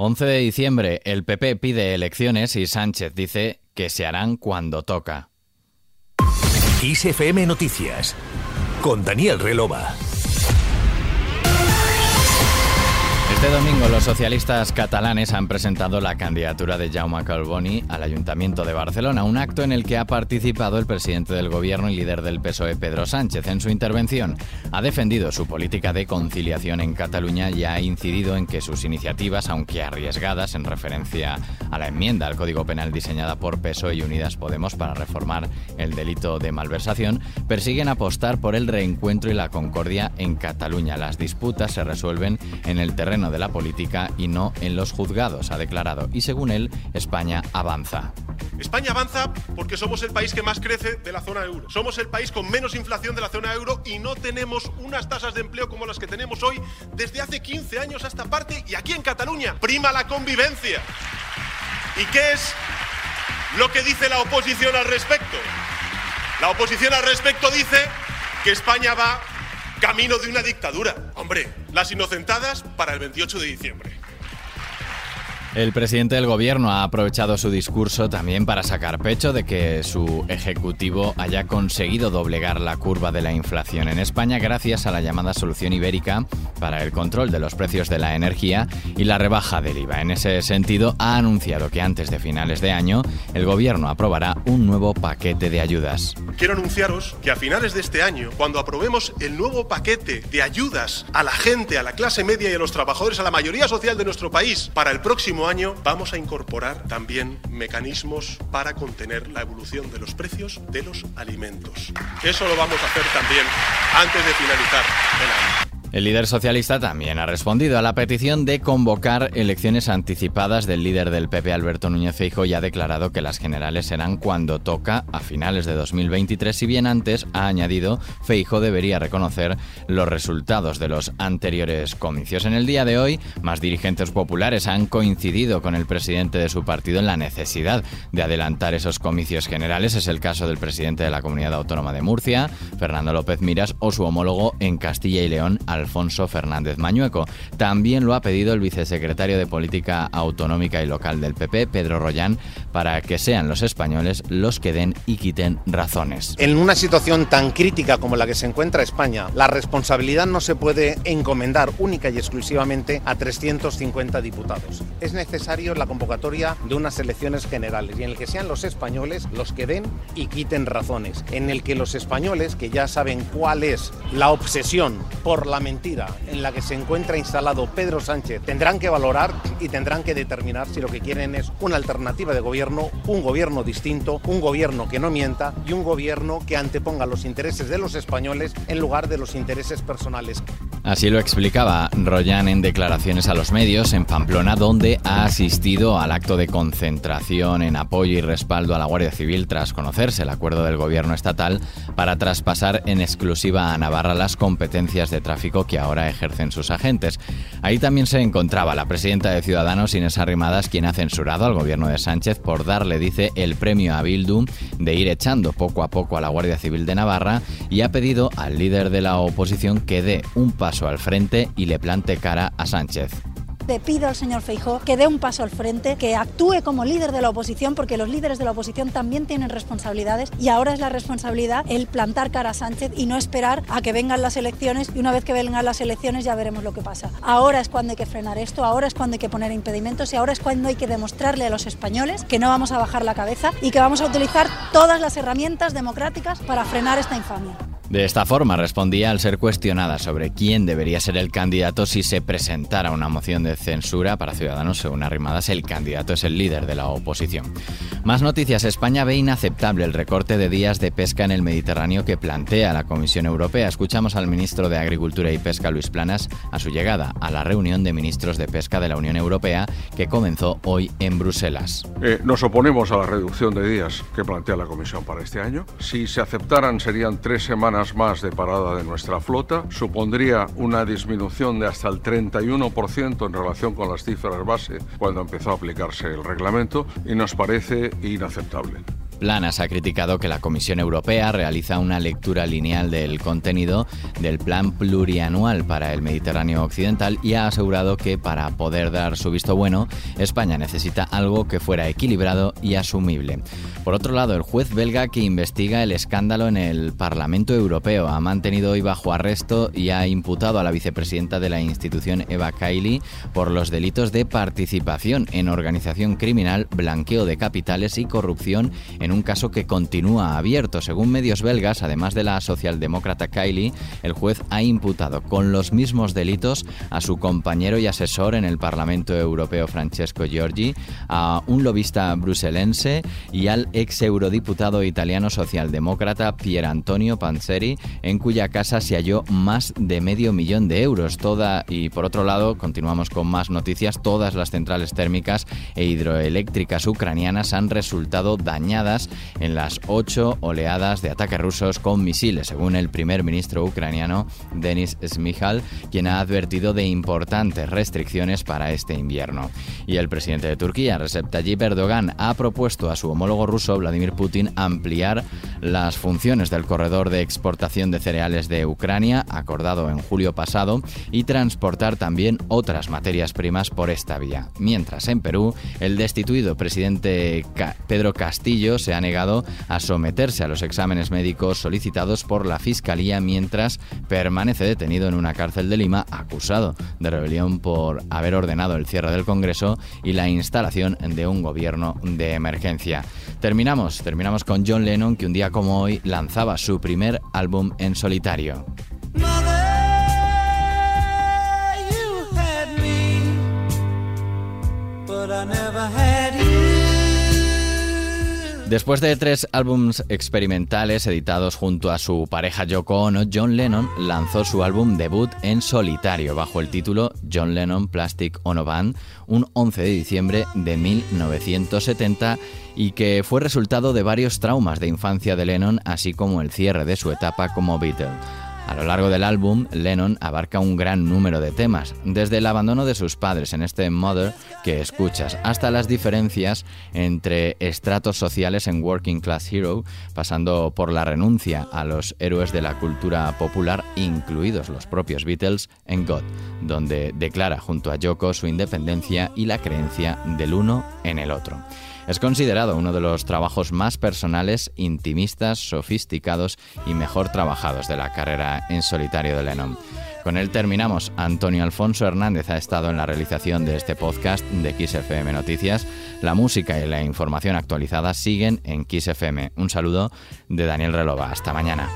11 de diciembre, el PP pide elecciones y Sánchez dice que se harán cuando toca. ISFM Noticias con Daniel Relova. Este domingo los socialistas catalanes han presentado la candidatura de Jaume Calboni al Ayuntamiento de Barcelona, un acto en el que ha participado el presidente del gobierno y líder del PSOE Pedro Sánchez. En su intervención ha defendido su política de conciliación en Cataluña y ha incidido en que sus iniciativas, aunque arriesgadas en referencia a la enmienda al Código Penal diseñada por PSOE y Unidas Podemos para reformar el delito de malversación, persiguen apostar por el reencuentro y la concordia en Cataluña. Las disputas se resuelven en el terreno de la política y no en los juzgados, ha declarado. Y según él, España avanza. España avanza porque somos el país que más crece de la zona euro. Somos el país con menos inflación de la zona euro y no tenemos unas tasas de empleo como las que tenemos hoy desde hace 15 años a esta parte y aquí en Cataluña. Prima la convivencia. ¿Y qué es lo que dice la oposición al respecto? La oposición al respecto dice que España va camino de una dictadura. Hombre, las inocentadas para el 28 de diciembre. El presidente del gobierno ha aprovechado su discurso también para sacar pecho de que su ejecutivo haya conseguido doblegar la curva de la inflación en España gracias a la llamada solución ibérica para el control de los precios de la energía y la rebaja del IVA. En ese sentido, ha anunciado que antes de finales de año el gobierno aprobará un nuevo paquete de ayudas. Quiero anunciaros que a finales de este año, cuando aprobemos el nuevo paquete de ayudas a la gente, a la clase media y a los trabajadores, a la mayoría social de nuestro país, para el próximo año vamos a incorporar también mecanismos para contener la evolución de los precios de los alimentos. Eso lo vamos a hacer también antes de finalizar el año. El líder socialista también ha respondido a la petición de convocar elecciones anticipadas del líder del PP, Alberto Núñez Feijo, y ha declarado que las generales serán cuando toca, a finales de 2023, si bien antes ha añadido Feijo debería reconocer los resultados de los anteriores comicios. En el día de hoy, más dirigentes populares han coincidido con el presidente de su partido en la necesidad de adelantar esos comicios generales. Es el caso del presidente de la Comunidad Autónoma de Murcia, Fernando López Miras, o su homólogo en Castilla y León, Alfonso Fernández Mañueco. También lo ha pedido el vicesecretario de Política Autonómica y Local del PP, Pedro Rollán, para que sean los españoles los que den y quiten razones. En una situación tan crítica como la que se encuentra España, la responsabilidad no se puede encomendar única y exclusivamente a 350 diputados. Es necesario la convocatoria de unas elecciones generales y en el que sean los españoles los que den y quiten razones, en el que los españoles, que ya saben cuál es la obsesión por la mentira en la que se encuentra instalado Pedro Sánchez tendrán que valorar y tendrán que determinar si lo que quieren es una alternativa de gobierno, un gobierno distinto, un gobierno que no mienta y un gobierno que anteponga los intereses de los españoles en lugar de los intereses personales. Así lo explicaba Royan en declaraciones a los medios en Pamplona, donde ha asistido al acto de concentración en apoyo y respaldo a la Guardia Civil tras conocerse el acuerdo del gobierno estatal para traspasar en exclusiva a Navarra las competencias de tráfico que ahora ejercen sus agentes. Ahí también se encontraba la presidenta de Ciudadanos, Inés Arrimadas, quien ha censurado al gobierno de Sánchez por darle, dice, el premio a Bildu de ir echando poco a poco a la Guardia Civil de Navarra y ha pedido al líder de la oposición que dé un paso al frente y le plante cara a Sánchez le pido al señor Feijó que dé un paso al frente, que actúe como líder de la oposición, porque los líderes de la oposición también tienen responsabilidades y ahora es la responsabilidad el plantar cara a Sánchez y no esperar a que vengan las elecciones y una vez que vengan las elecciones ya veremos lo que pasa. Ahora es cuando hay que frenar esto, ahora es cuando hay que poner impedimentos y ahora es cuando hay que demostrarle a los españoles que no vamos a bajar la cabeza y que vamos a utilizar todas las herramientas democráticas para frenar esta infamia. De esta forma respondía al ser cuestionada sobre quién debería ser el candidato si se presentara una moción de censura para Ciudadanos según Arrimadas, el candidato es el líder de la oposición. Más noticias. España ve inaceptable el recorte de días de pesca en el Mediterráneo que plantea la Comisión Europea. Escuchamos al ministro de Agricultura y Pesca, Luis Planas, a su llegada a la reunión de ministros de pesca de la Unión Europea que comenzó hoy en Bruselas. Eh, nos oponemos a la reducción de días que plantea la Comisión para este año. Si se aceptaran serían tres semanas más de parada de nuestra flota, supondría una disminución de hasta el 31% en relación con las cifras base cuando empezó a aplicarse el reglamento y nos parece inaceptable. Planas ha criticado que la Comisión Europea realiza una lectura lineal del contenido del Plan Plurianual para el Mediterráneo Occidental y ha asegurado que para poder dar su visto bueno, España necesita algo que fuera equilibrado y asumible. Por otro lado, el juez belga que investiga el escándalo en el Parlamento Europeo ha mantenido hoy bajo arresto y ha imputado a la vicepresidenta de la institución Eva Kaili por los delitos de participación en organización criminal, blanqueo de capitales y corrupción en un caso que continúa abierto. Según medios belgas, además de la socialdemócrata Kaili, el juez ha imputado con los mismos delitos a su compañero y asesor en el Parlamento Europeo Francesco Giorgi, a un lobista bruselense y al ex eurodiputado italiano socialdemócrata Pier Antonio Panzeri, en cuya casa se halló más de medio millón de euros. Toda y por otro lado, continuamos con más noticias, todas las centrales térmicas e hidroeléctricas ucranianas han resultado dañadas en las ocho oleadas de ataques rusos con misiles, según el primer ministro ucraniano Denis Smihal, quien ha advertido de importantes restricciones para este invierno. Y el presidente de Turquía, Recep Tayyip Erdogan, ha propuesto a su homólogo ruso, Vladimir Putin, ampliar las funciones del corredor de exportación de cereales de Ucrania, acordado en julio pasado, y transportar también otras materias primas por esta vía. Mientras en Perú, el destituido presidente Pedro Castillo se ha negado a someterse a los exámenes médicos solicitados por la Fiscalía mientras permanece detenido en una cárcel de Lima acusado de rebelión por haber ordenado el cierre del Congreso y la instalación de un gobierno de emergencia. Terminamos, terminamos con John Lennon que un día como hoy lanzaba su primer álbum en solitario. Después de tres álbums experimentales editados junto a su pareja Yoko Ono, John Lennon lanzó su álbum debut en solitario bajo el título John Lennon Plastic Ono Band un 11 de diciembre de 1970 y que fue resultado de varios traumas de infancia de Lennon así como el cierre de su etapa como Beatle. A lo largo del álbum, Lennon abarca un gran número de temas, desde el abandono de sus padres en este Mother que escuchas, hasta las diferencias entre estratos sociales en Working Class Hero, pasando por la renuncia a los héroes de la cultura popular, incluidos los propios Beatles, en God, donde declara junto a Yoko su independencia y la creencia del uno en el otro. Es considerado uno de los trabajos más personales, intimistas, sofisticados y mejor trabajados de la carrera en solitario de Lennon. Con él terminamos. Antonio Alfonso Hernández ha estado en la realización de este podcast de XFM Noticias. La música y la información actualizada siguen en XFM. Un saludo de Daniel Relova. Hasta mañana.